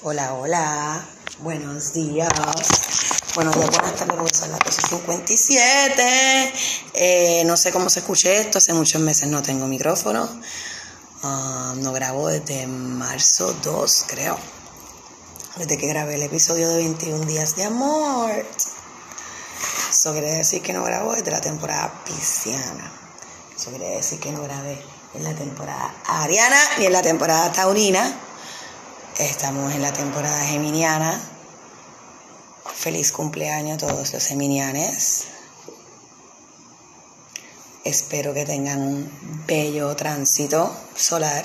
Hola, hola. Buenos días. Buenos días, buenas tardes. Son las 12.57. Eh, no sé cómo se escuche esto. Hace muchos meses no tengo micrófono. Ah, no grabo desde marzo 2, creo. Desde que grabé el episodio de 21 días de amor. Eso quiere decir que no grabo desde la temporada pisciana. Eso quiere decir que no grabé en la temporada ariana ni en la temporada taurina. Estamos en la temporada geminiana. Feliz cumpleaños a todos los geminianes. Espero que tengan un bello tránsito solar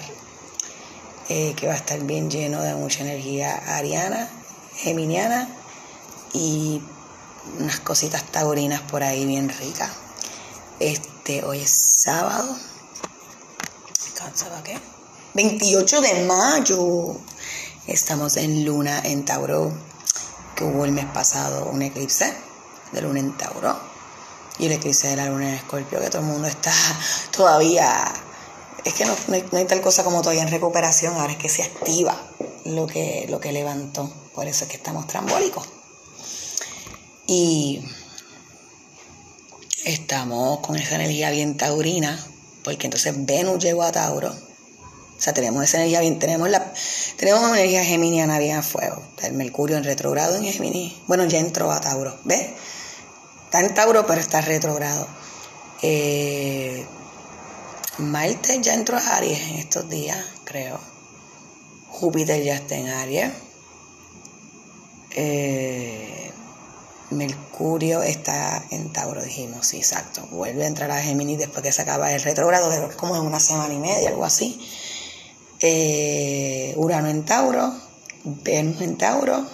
eh, que va a estar bien lleno de mucha energía ariana, geminiana y unas cositas taurinas por ahí bien ricas. Este, hoy es sábado. ¿Sábado qué? 28 de mayo. Estamos en luna en Tauro, que hubo el mes pasado un eclipse de luna en Tauro y el eclipse de la luna en Escorpio, que todo el mundo está todavía, es que no, hay, tal cosa como todavía en recuperación, ahora es que se activa lo que, lo que levantó, por eso es que estamos trambólicos. Y estamos con esa energía bien taurina, porque entonces Venus llegó a Tauro. O sea, tenemos esa energía bien, tenemos la, tenemos energía geminiana bien a fuego. El Mercurio en retrogrado en Géminis. Bueno, ya entró a Tauro, ¿ves? Está en Tauro, pero está retrogrado. Eh, Marte ya entró a Aries en estos días, creo. Júpiter ya está en Aries. Eh, Mercurio está en Tauro, dijimos, sí, exacto. Vuelve a entrar a Géminis después que se acaba el retrogrado, que como en una semana y media, algo así. Eh, Urano en Tauro, Venus en Tauro,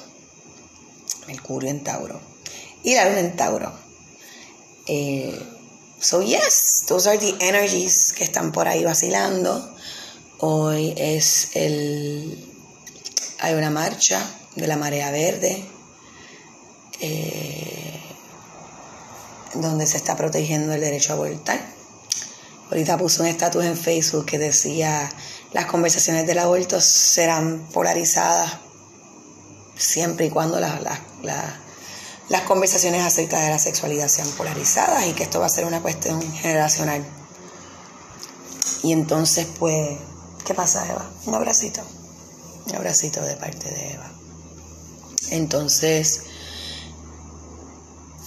Mercurio en Tauro y la en Tauro. Eh, so yes, those are the energies que están por ahí vacilando. Hoy es el hay una marcha de la marea verde eh, donde se está protegiendo el derecho a abortar. Ahorita puse un estatus en Facebook que decía las conversaciones del aborto serán polarizadas siempre y cuando las conversaciones acerca de la sexualidad sean polarizadas y que esto va a ser una cuestión generacional. Y entonces, pues, ¿qué pasa, Eva? Un abracito. Un abracito de parte de Eva. Entonces,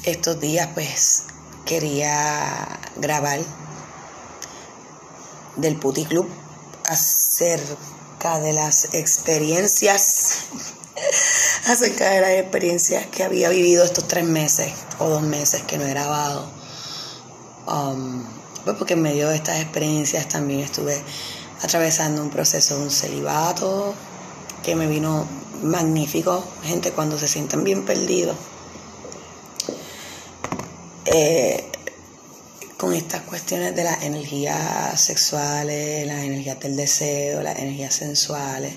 estos días, pues, quería grabar del Puti Club acerca de las experiencias, acerca de las experiencias que había vivido estos tres meses o dos meses que no he grabado. Um, pues porque en medio de estas experiencias también estuve atravesando un proceso de un celibato que me vino magnífico, gente cuando se sienten bien perdidos. Eh, con estas cuestiones de las energías sexuales, las energías del deseo, las energías sensuales,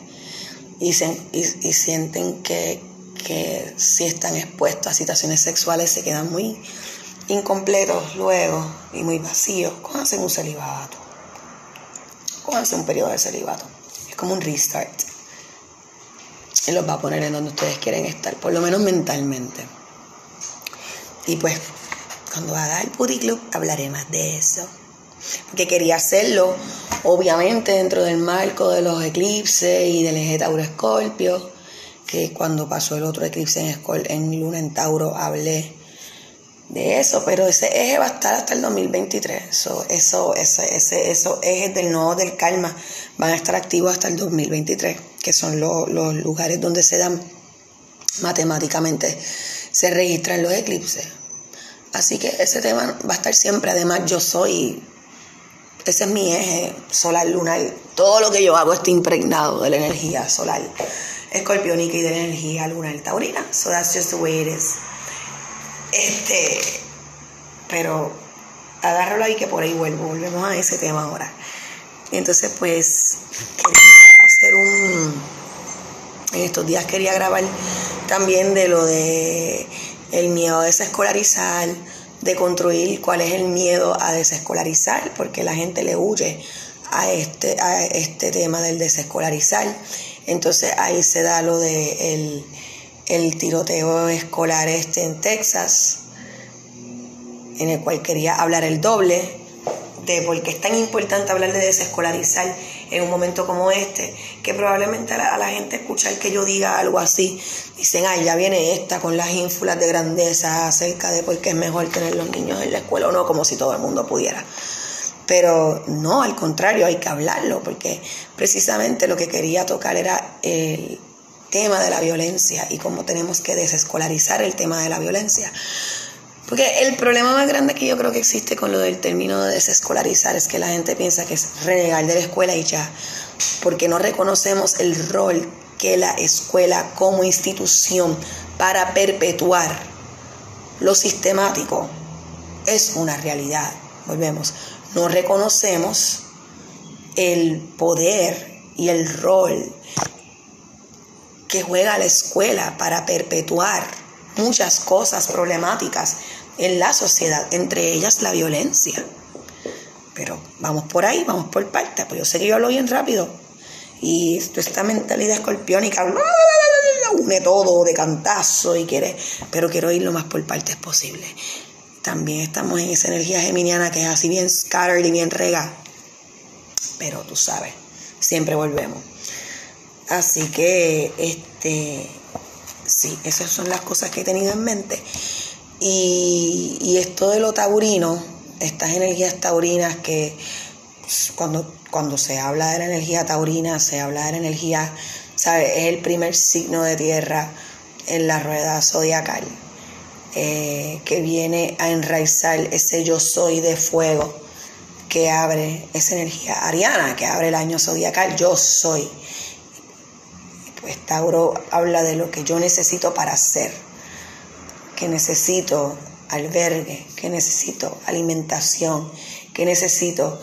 y, y, sienten que, que, si están expuestos a situaciones sexuales se quedan muy incompletos luego y muy vacíos, hacen un celibato, hacen un periodo de celibato. Es como un restart. Y los va a poner en donde ustedes quieren estar, por lo menos mentalmente. Y pues cuando haga el Club hablaré más de eso. Porque quería hacerlo, obviamente, dentro del marco de los eclipses y del eje Tauro-Escorpio, que cuando pasó el otro eclipse en, en Luna en Tauro hablé de eso, pero ese eje va a estar hasta el 2023. Eso, eso, ese, ese, esos ejes del nodo del karma van a estar activos hasta el 2023, que son los lugares donde se dan matemáticamente, se registran los eclipses. Así que ese tema va a estar siempre. Además, yo soy, ese es mi eje solar lunar. Todo lo que yo hago está impregnado de la energía solar escorpiónica y de la energía lunar taurina. So that's just the way it is. Este, pero agárralo ahí que por ahí vuelvo. Volvemos a ese tema ahora. Entonces, pues, quería hacer un. En estos días quería grabar también de lo de el miedo a desescolarizar, de construir cuál es el miedo a desescolarizar, porque la gente le huye a este, a este tema del desescolarizar. Entonces ahí se da lo de el, el tiroteo escolar este en Texas, en el cual quería hablar el doble de por qué es tan importante hablar de desescolarizar en un momento como este, que probablemente a la, gente escuchar que yo diga algo así, dicen, ay, ya viene esta con las ínfulas de grandeza acerca de por qué es mejor tener los niños en la escuela o no, como si todo el mundo pudiera. Pero no, al contrario, hay que hablarlo, porque precisamente lo que quería tocar era el tema de la violencia y cómo tenemos que desescolarizar el tema de la violencia. Porque el problema más grande que yo creo que existe con lo del término de desescolarizar es que la gente piensa que es renegar de la escuela y ya, porque no reconocemos el rol que la escuela como institución para perpetuar lo sistemático es una realidad. Volvemos, no reconocemos el poder y el rol que juega la escuela para perpetuar muchas cosas problemáticas en la sociedad, entre ellas la violencia. Pero vamos por ahí, vamos por partes, pues yo sé que yo hablo bien rápido. Y esta mentalidad escorpiónica une todo de cantazo y quiere, pero quiero ir lo más por partes posible. También estamos en esa energía geminiana que es así bien scattered y bien rega. Pero tú sabes, siempre volvemos. Así que, este, sí, esas son las cosas que he tenido en mente. Y, esto de lo taurino, estas energías taurinas que pues, cuando, cuando se habla de la energía taurina, se habla de la energía, ¿sabes? Es el primer signo de tierra en la rueda zodiacal, eh, que viene a enraizar ese yo soy de fuego que abre esa energía ariana, que abre el año zodiacal, yo soy. Pues Tauro habla de lo que yo necesito para ser que necesito albergue, que necesito alimentación, que necesito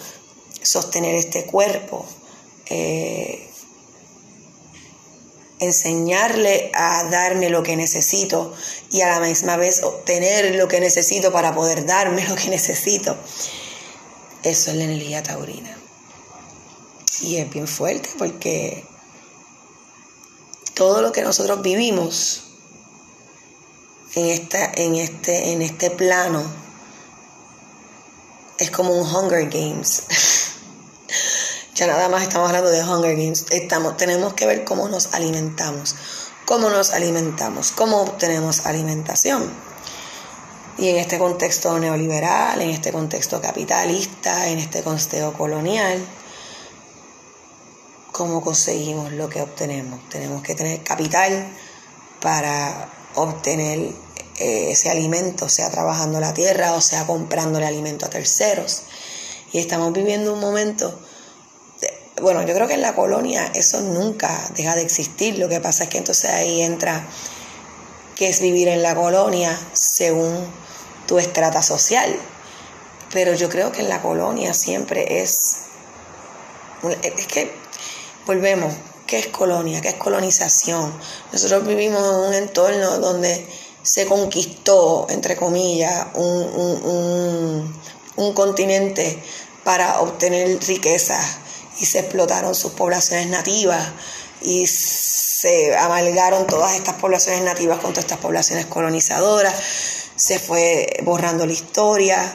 sostener este cuerpo, eh, enseñarle a darme lo que necesito y a la misma vez obtener lo que necesito para poder darme lo que necesito. Eso es la energía taurina. Y es bien fuerte porque todo lo que nosotros vivimos en, esta, en, este, en este plano es como un Hunger Games. ya nada más estamos hablando de Hunger Games. Estamos, tenemos que ver cómo nos alimentamos. Cómo nos alimentamos, cómo obtenemos alimentación. Y en este contexto neoliberal, en este contexto capitalista, en este contexto colonial, ¿cómo conseguimos lo que obtenemos? Tenemos que tener capital para obtener eh, ese alimento, sea trabajando la tierra o sea comprándole alimento a terceros. Y estamos viviendo un momento, bueno, yo creo que en la colonia eso nunca deja de existir, lo que pasa es que entonces ahí entra qué es vivir en la colonia según tu estrata social. Pero yo creo que en la colonia siempre es, es que volvemos, ¿Qué es colonia? ¿Qué es colonización? Nosotros vivimos en un entorno donde se conquistó, entre comillas, un, continente para obtener riquezas y se explotaron sus poblaciones nativas y se amalgaron todas estas poblaciones nativas con todas estas poblaciones colonizadoras, se fue borrando la historia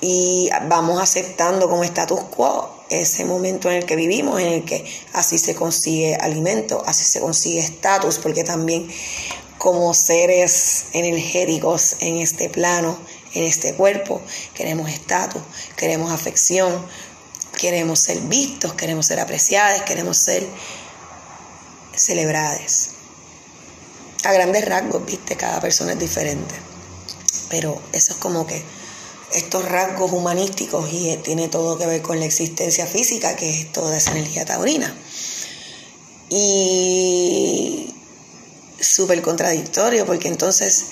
y vamos aceptando como status quo ese momento en el que vivimos, en el que así se consigue alimento, así se consigue estatus, porque también como seres energéticos en este plano, en este cuerpo, queremos estatus, queremos afección, queremos ser vistos, queremos ser apreciados, queremos ser celebrados. A grandes rasgos, viste, cada persona es diferente. Pero eso es como que estos rasgos humanísticos y eh, tiene todo que ver con la existencia física, que es toda esa energía taurina. Y súper contradictorio, porque entonces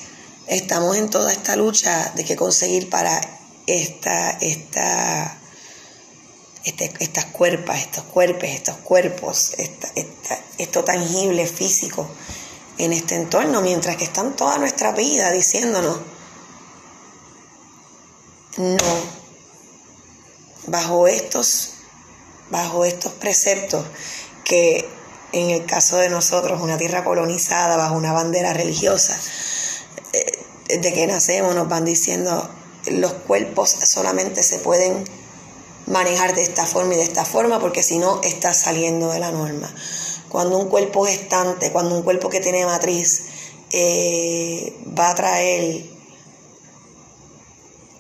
estamos en toda esta lucha de qué conseguir para esta, esta, este, estas cuerpas, estos cuerpos, estos cuerpos, esto tangible físico en este entorno, mientras que están toda nuestra vida diciéndonos, no. Bajo estos, bajo estos preceptos que en el caso de nosotros, una tierra colonizada bajo una bandera religiosa, eh, desde que nacemos nos van diciendo los cuerpos solamente se pueden manejar de esta forma y de esta forma porque si no está saliendo de la norma. Cuando un cuerpo gestante, cuando un cuerpo que tiene matriz eh, va a traer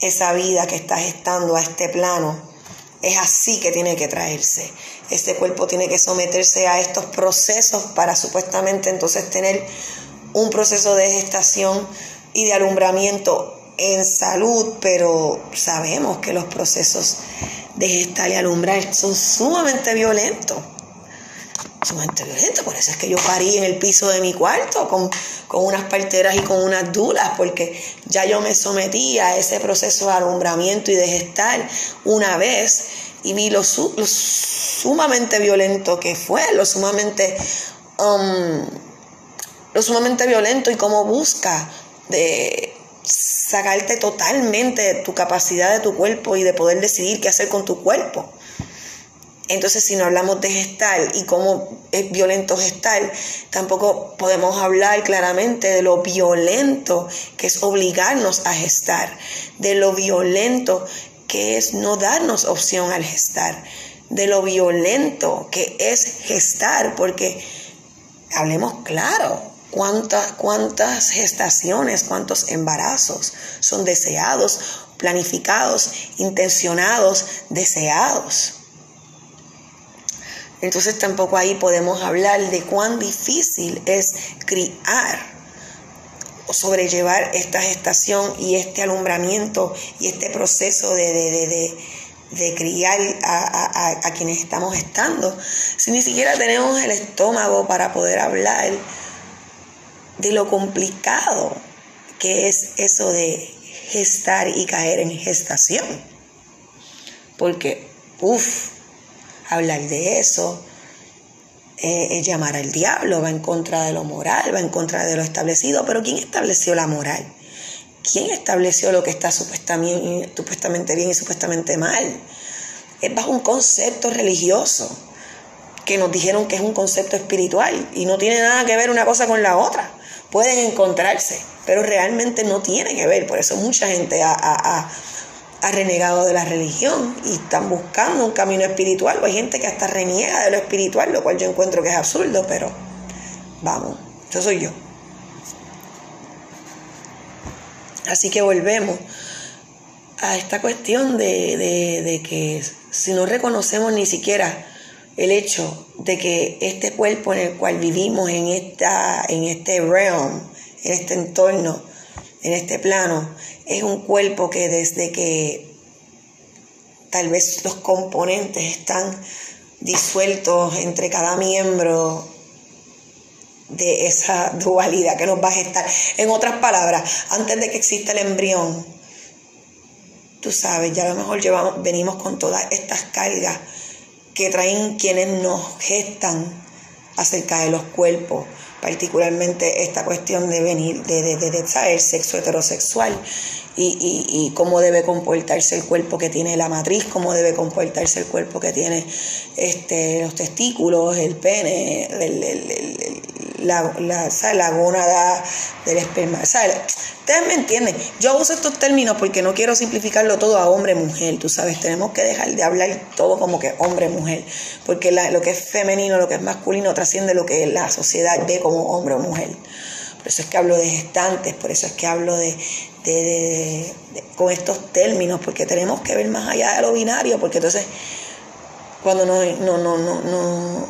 esa vida que está gestando a este plano, es así que tiene que traerse. Este cuerpo tiene que someterse a estos procesos para supuestamente entonces tener un proceso de gestación y de alumbramiento en salud, pero sabemos que los procesos de gestar y alumbrar son sumamente violentos. Sumamente violentos, por eso es que yo parí en el piso de mi cuarto con, unas parteras y con unas dulas, porque ya yo me sometí a ese proceso de alumbramiento y de gestar una vez y vi lo, sumamente violento que fue, lo sumamente, um, lo sumamente violento y cómo busca de sacarte totalmente tu capacidad de tu cuerpo y de poder decidir qué hacer con tu cuerpo. Entonces, si no hablamos de gestar y cómo es violento gestar, tampoco podemos hablar claramente de lo violento que es obligarnos a gestar, de lo violento que es no darnos opción al gestar, de lo violento que es gestar, porque hablemos claro, cuántas, cuántas gestaciones, cuántos embarazos son deseados, planificados, intencionados, deseados. Entonces tampoco ahí podemos hablar de cuán difícil es criar o sobrellevar esta gestación y este alumbramiento y este proceso de, criar a, quienes estamos estando, si ni siquiera tenemos el estómago para poder hablar de lo complicado que es eso de gestar y caer en gestación. Porque, uff, hablar de eso, eh, es llamar al diablo, va en contra de lo moral, va en contra de lo establecido. Pero ¿quién estableció la moral? ¿Quién estableció lo que está supuestamente, bien y supuestamente mal? Es bajo un concepto religioso que nos dijeron que es un concepto espiritual y no tiene nada que ver una cosa con la otra. Pueden encontrarse, pero realmente no tiene que ver. Por eso mucha gente ha renegado de la religión y están buscando un camino espiritual. hay gente que hasta reniega de lo espiritual, lo cual yo encuentro que es absurdo, pero vamos, eso soy yo. Así que volvemos a esta cuestión de, de, que si no reconocemos ni siquiera el hecho de que este cuerpo en el cual vivimos, en, esta, en este realm, en este entorno, en este plano, es un cuerpo que desde que tal vez los componentes están disueltos entre cada miembro de esa dualidad que nos va a gestar. En otras palabras, antes de que exista el embrión, tú sabes, ya a lo mejor llevamos, venimos con todas estas cargas que traen quienes nos gestan acerca de los cuerpos, particularmente esta cuestión de venir, de, de, de, sexo heterosexual y, y, cómo debe comportarse el cuerpo que tiene la matriz, cómo debe comportarse el cuerpo que tiene este, los testículos, el pene, el, la, la, la gónada del esperma. ¿sabes? Ustedes me entienden. Yo uso estos términos porque no quiero simplificarlo todo a hombre-mujer. Tú sabes, tenemos que dejar de hablar todo como que hombre-mujer. Porque lo que es femenino, lo que es masculino, trasciende lo que la sociedad ve como hombre o mujer. Por eso es que hablo de gestantes, por eso es que hablo de, con estos términos, porque tenemos que ver más allá de lo binario, porque entonces cuando no, no, no, no, no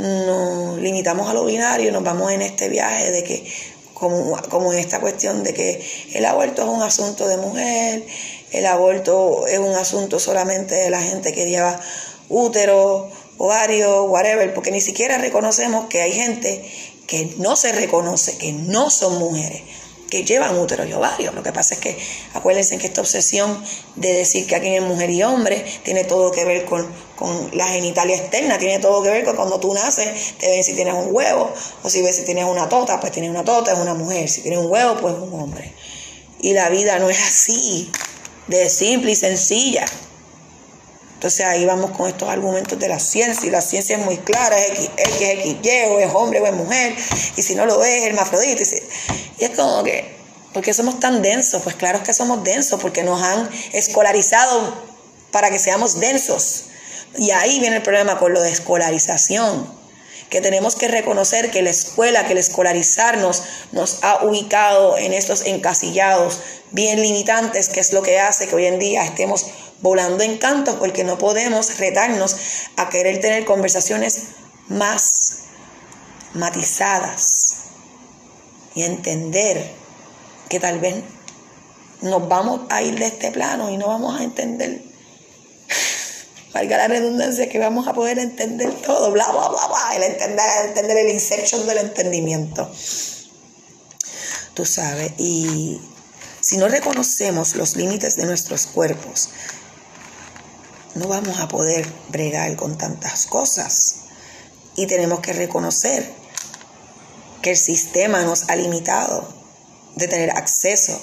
nos limitamos a lo binario, nos vamos en este viaje de que, como, como en esta cuestión de que el aborto es un asunto de mujer, el aborto es un asunto solamente de la gente que lleva útero, ovario, whatever, porque ni siquiera reconocemos que hay gente que no se reconoce, que no son mujeres que llevan útero y ovario. Lo que pasa es que acuérdense que esta obsesión de decir que aquí es mujer y hombre tiene todo que ver con, la genitalia externa, tiene todo que ver con cuando tú naces, te ven si tienes un huevo, o si ves si tienes una tota, pues tienes una tota, es una mujer, si tienes un huevo, pues es un hombre. Y la vida no es así, de simple y sencilla. Entonces ahí vamos con estos argumentos de la ciencia y la ciencia es muy clara, es X, X, X, Y, o es hombre o es mujer, y si no lo es, hermafrodita. Es como que, ¿por qué somos tan densos? Pues claro que somos densos, porque nos han escolarizado para que seamos densos. Y ahí viene el problema con lo de escolarización, que tenemos que reconocer que la escuela, que el escolarizarnos nos ha ubicado en estos encasillados bien limitantes, que es lo que hace que hoy en día estemos volando en canto porque no podemos retarnos a querer tener conversaciones más matizadas y entender que tal vez nos vamos a ir de este plano y no vamos a entender, valga la redundancia, que vamos a poder entender todo, bla, bla, bla, bla, el entender, entender el inception del entendimiento. Tú sabes, y si no reconocemos los límites de nuestros cuerpos, no vamos a poder bregar con tantas cosas. Y tenemos que reconocer que el sistema nos ha limitado de tener acceso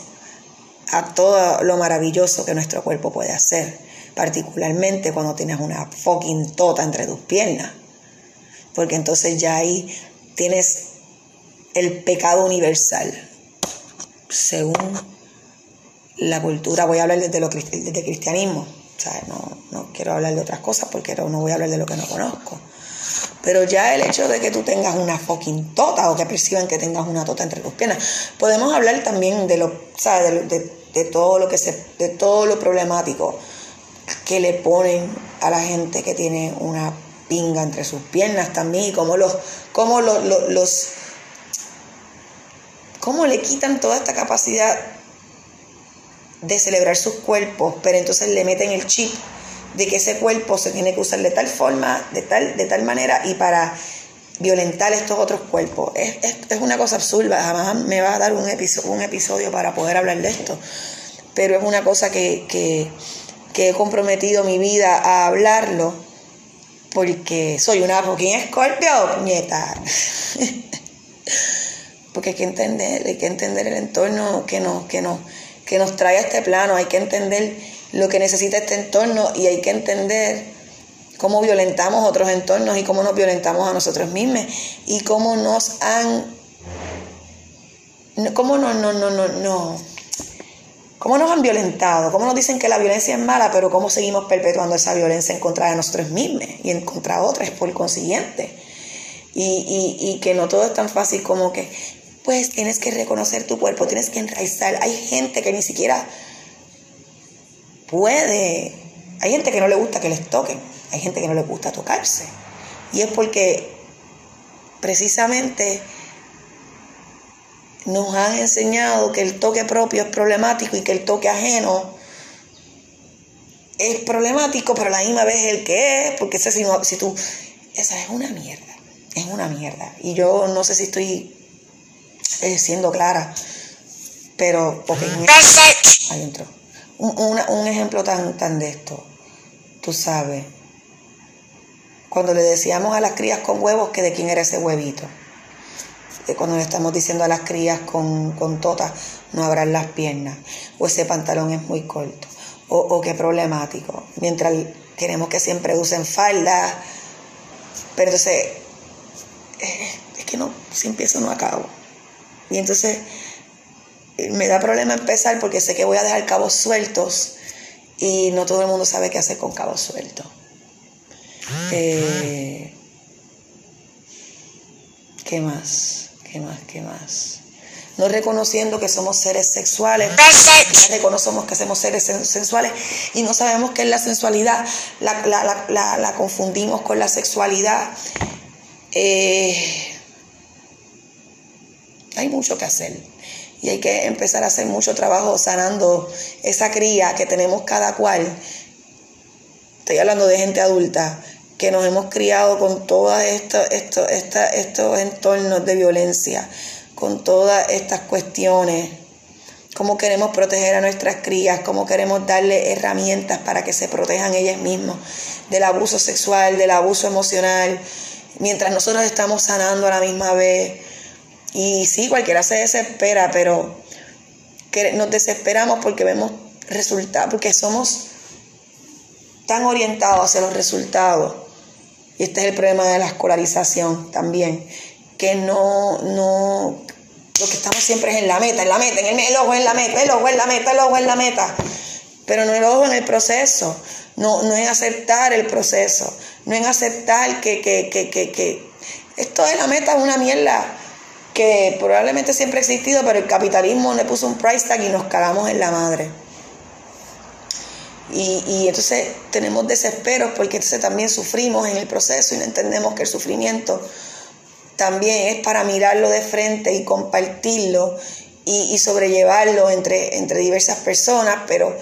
a todo lo maravilloso que nuestro cuerpo puede hacer, particularmente cuando tienes una fucking tota entre tus piernas, porque entonces ya ahí tienes el pecado universal, según la cultura, voy a hablar desde, lo, desde cristianismo, o sea, no, no quiero hablar de otras cosas porque no voy a hablar de lo que no conozco. Pero ya el hecho de que tú tengas una fucking tota o que perciban que tengas una tota entre tus piernas, podemos hablar también de lo, ¿sabes? De, todo lo que se, de todo lo problemático que le ponen a la gente que tiene una pinga entre sus piernas también y cómo los, cómo los, los cómo le quitan toda esta capacidad de celebrar sus cuerpos, pero entonces le meten el chip de que ese cuerpo se tiene que usar de tal forma, de tal, de tal manera y para violentar estos otros cuerpos. Es, una cosa absurda, jamás me va a dar un episodio, para poder hablar de esto, pero es una cosa que, que, he comprometido mi vida a hablarlo porque soy una fucking escorpio, puñeta. porque hay que entender, hay que entender el entorno que nos, que nos que nos trae a este plano, hay que entender lo que necesita este entorno y hay que entender cómo violentamos otros entornos y cómo nos violentamos a nosotros mismos y cómo nos han cómo no no no no no cómo nos han violentado, cómo nos dicen que la violencia es mala, pero cómo seguimos perpetuando esa violencia en contra de nosotros mismos y en contra de otros por consiguiente. Y, y, y que no todo es tan fácil como que pues tienes que reconocer tu cuerpo, tienes que enraizar. Hay gente que ni siquiera puede, hay gente que no le gusta que les toquen, hay gente que no le gusta tocarse. Y es porque precisamente nos han enseñado que el toque propio es problemático y que el toque ajeno es problemático, pero a la misma vez el que es, porque ese, si, si tú, esa es una mierda, es una mierda. Y yo no sé si estoy eh, siendo clara, pero porque ahí entró. Un, un, ejemplo tan, tan de esto, tú sabes, cuando le decíamos a las crías con huevos que de quién era ese huevito, cuando le estamos diciendo a las crías con, con tota, no abran las piernas, o ese pantalón es muy corto, o, o qué problemático, mientras queremos que siempre usen falda, pero entonces, eh, es que no, si empiezo no acabo. Y entonces eh, me da problema empezar porque sé que voy a dejar cabos sueltos y no todo el mundo sabe qué hacer con cabos sueltos. Eh, ¿Qué más? ¿Qué más? ¿Qué más? No reconociendo que somos seres sexuales, reconocemos que somos seres sensuales y no sabemos qué es la sensualidad, la, confundimos con la sexualidad. Eh, hay mucho que hacer y hay que empezar a hacer mucho trabajo sanando esa cría que tenemos cada cual. Estoy hablando de gente adulta que nos hemos criado con todos esto, esto, estos entornos de violencia, con todas estas cuestiones, cómo queremos proteger a nuestras crías, cómo queremos darle herramientas para que se protejan ellas mismas del abuso sexual, del abuso emocional, mientras nosotros estamos sanando a la misma vez y sí, cualquiera se desespera, pero nos desesperamos porque vemos resultados, porque somos tan orientados hacia los resultados, y este es el problema de la escolarización también, que no, no, lo que estamos siempre es en la meta, en la meta, en el, ojo en la meta, el ojo en la meta, el ojo en la meta, pero no el ojo en el proceso, no, no en aceptar el proceso, no en aceptar que, que, que, que, que esto de la meta es una mierda que probablemente siempre ha existido, pero el capitalismo le puso un price tag y nos cagamos en la madre. Y, y, entonces tenemos desesperos porque entonces también sufrimos en el proceso y no entendemos que el sufrimiento también es para mirarlo de frente y compartirlo y, y sobrellevarlo entre, entre diversas personas, pero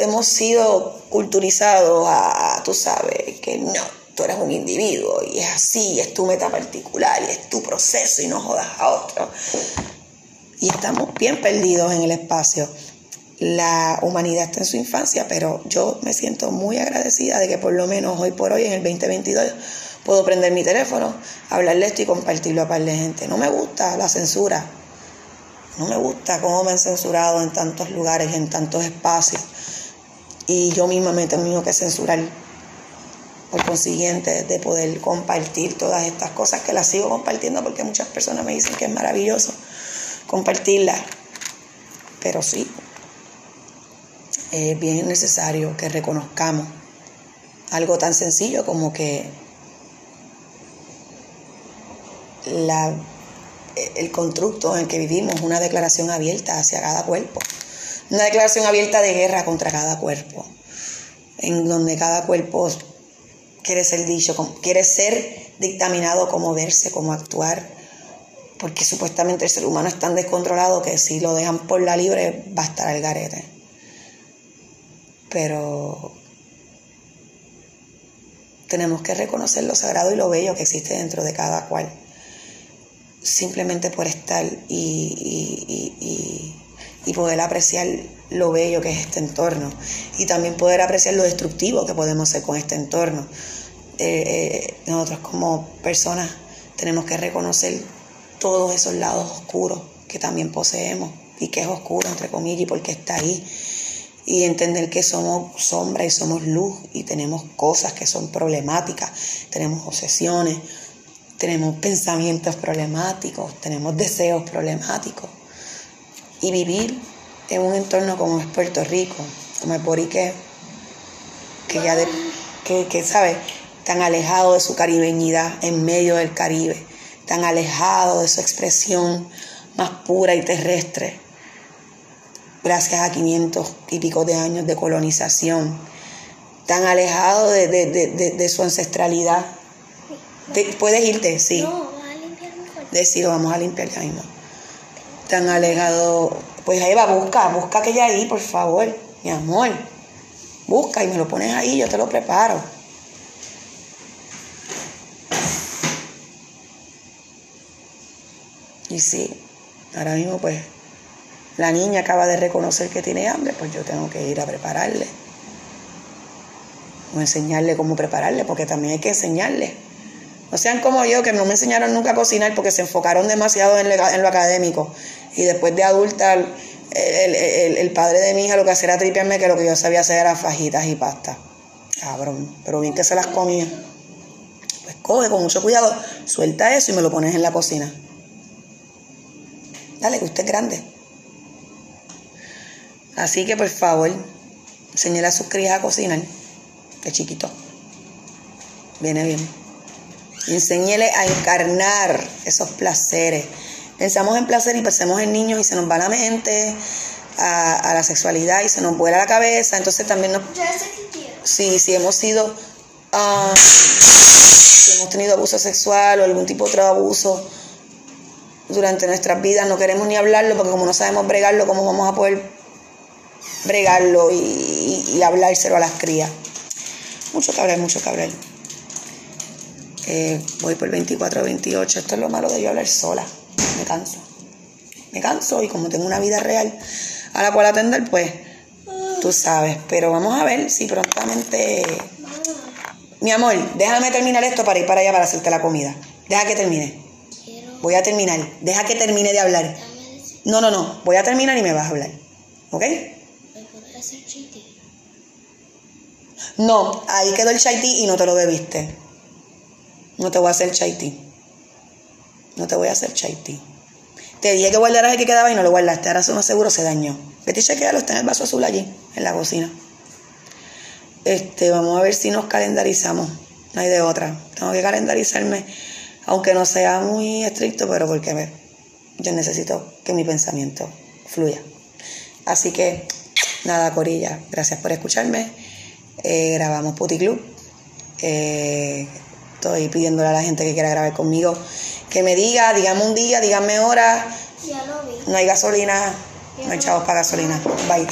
hemos sido culturizados a, tú sabes, que no, tú eres un individuo y es así, es tu meta particular y es tu proceso y no jodas a otro. Y estamos bien perdidos en el espacio la humanidad está en su infancia, pero yo me siento muy agradecida de que por lo menos hoy por hoy, en el 2022, puedo prender mi teléfono, hablarle esto y compartirlo a par de gente. No me gusta la censura, no me gusta cómo me han censurado en tantos lugares, en tantos espacios, y yo misma me he tenido que censurar. Por consiguiente, de poder compartir todas estas cosas que las sigo compartiendo porque muchas personas me dicen que es maravilloso compartirlas. Pero sí, es bien necesario que reconozcamos algo tan sencillo como que la, el constructo en que vivimos, una declaración abierta hacia cada cuerpo, una declaración abierta de guerra contra cada cuerpo, en donde cada cuerpo quiere ser dicho, quiere ser dictaminado cómo verse, cómo actuar, porque supuestamente el ser humano es tan descontrolado que si lo dejan por la libre va a estar al garete. Pero tenemos que reconocer lo sagrado y lo bello que existe dentro de cada cual, simplemente por estar y, poder apreciar lo bello que es este entorno y también poder apreciar lo destructivo que podemos ser con este entorno. Eh, eh, nosotros como personas tenemos que reconocer todos esos lados oscuros que también poseemos y que es oscuro entre comillas y porque está ahí y entender que somos sombra y somos luz y tenemos cosas que son problemáticas, tenemos obsesiones, tenemos pensamientos problemáticos, tenemos deseos problemáticos. Y vivir en un entorno como es Puerto Rico, como el Borique, que ya de, que, que sabe, tan alejado de su caribeñidad en medio del Caribe, tan alejado de su expresión más pura y terrestre gracias a 500 y pico de años de colonización, tan alejado de, su ancestralidad. ¿Puedes irte? Sí. No, a limpiar Decir, vamos a limpiar ya mismo. Tan alejado. Pues Eva, busca, busca aquella ahí, por favor, mi amor. Busca y me lo pones ahí, yo te lo preparo. Y sí, ahora mismo pues la niña acaba de reconocer que tiene hambre, pues yo tengo que ir a prepararle. O enseñarle cómo prepararle, porque también hay que enseñarle. No sean como yo, que no me enseñaron nunca a cocinar porque se enfocaron demasiado en, lo académico. Y después de adulta, el, padre de mi hija lo que hacía era tripearme que lo que yo sabía hacer era fajitas y pasta. Cabrón, pero bien que se las comía. Pues coge con mucho cuidado, suelta eso y me lo pones en la cocina. Dale, usted es grande. Así que por favor, enseñale a sus crías a cocinar de chiquito. Viene bien. Enséñele a encarnar esos placeres. Pensamos en placer y pensamos en niños y se nos va la mente a, la sexualidad y se nos vuela la cabeza. Entonces también nos... Sí, sí, hemos sido... Ah, si hemos tenido abuso sexual o algún tipo de otro abuso durante nuestras vidas, no queremos ni hablarlo porque como no sabemos bregarlo, ¿cómo vamos a poder bregarlo y, hablárselo a las crías. Mucho que mucho que eh, voy por 24, 28. Esto es lo malo de yo hablar sola. Me canso. Me canso y como tengo una vida real a la cual atender, pues tú sabes. Pero vamos a ver si prontamente... Mi amor, déjame terminar esto para ir para allá para hacerte la comida. Deja que termine. Voy a terminar. Deja que termine de hablar. No, no, no. Voy a terminar y me vas a hablar. ¿Ok? No, ahí quedó el chai tea y no te lo bebiste. No te voy a hacer chai tea. No te voy a hacer chai tea. Te dije que guardaras el que quedaba y no lo guardaste. Ahora uno seguro se dañó. Vete y chequealo, está en el vaso azul allí, en la cocina. Este, vamos a ver si nos calendarizamos. No hay de otra. Tengo que calendarizarme, aunque no sea muy estricto, pero porque yo necesito que mi pensamiento fluya. Así que, nada, Corilla, gracias por escucharme. Eh, grabamos Puti Club. Eh, estoy pidiéndole a la gente que quiera grabar conmigo que me diga, dígame un día, dígame hora. Ya lo vi. No hay gasolina, no hay chavos para gasolina. Bye.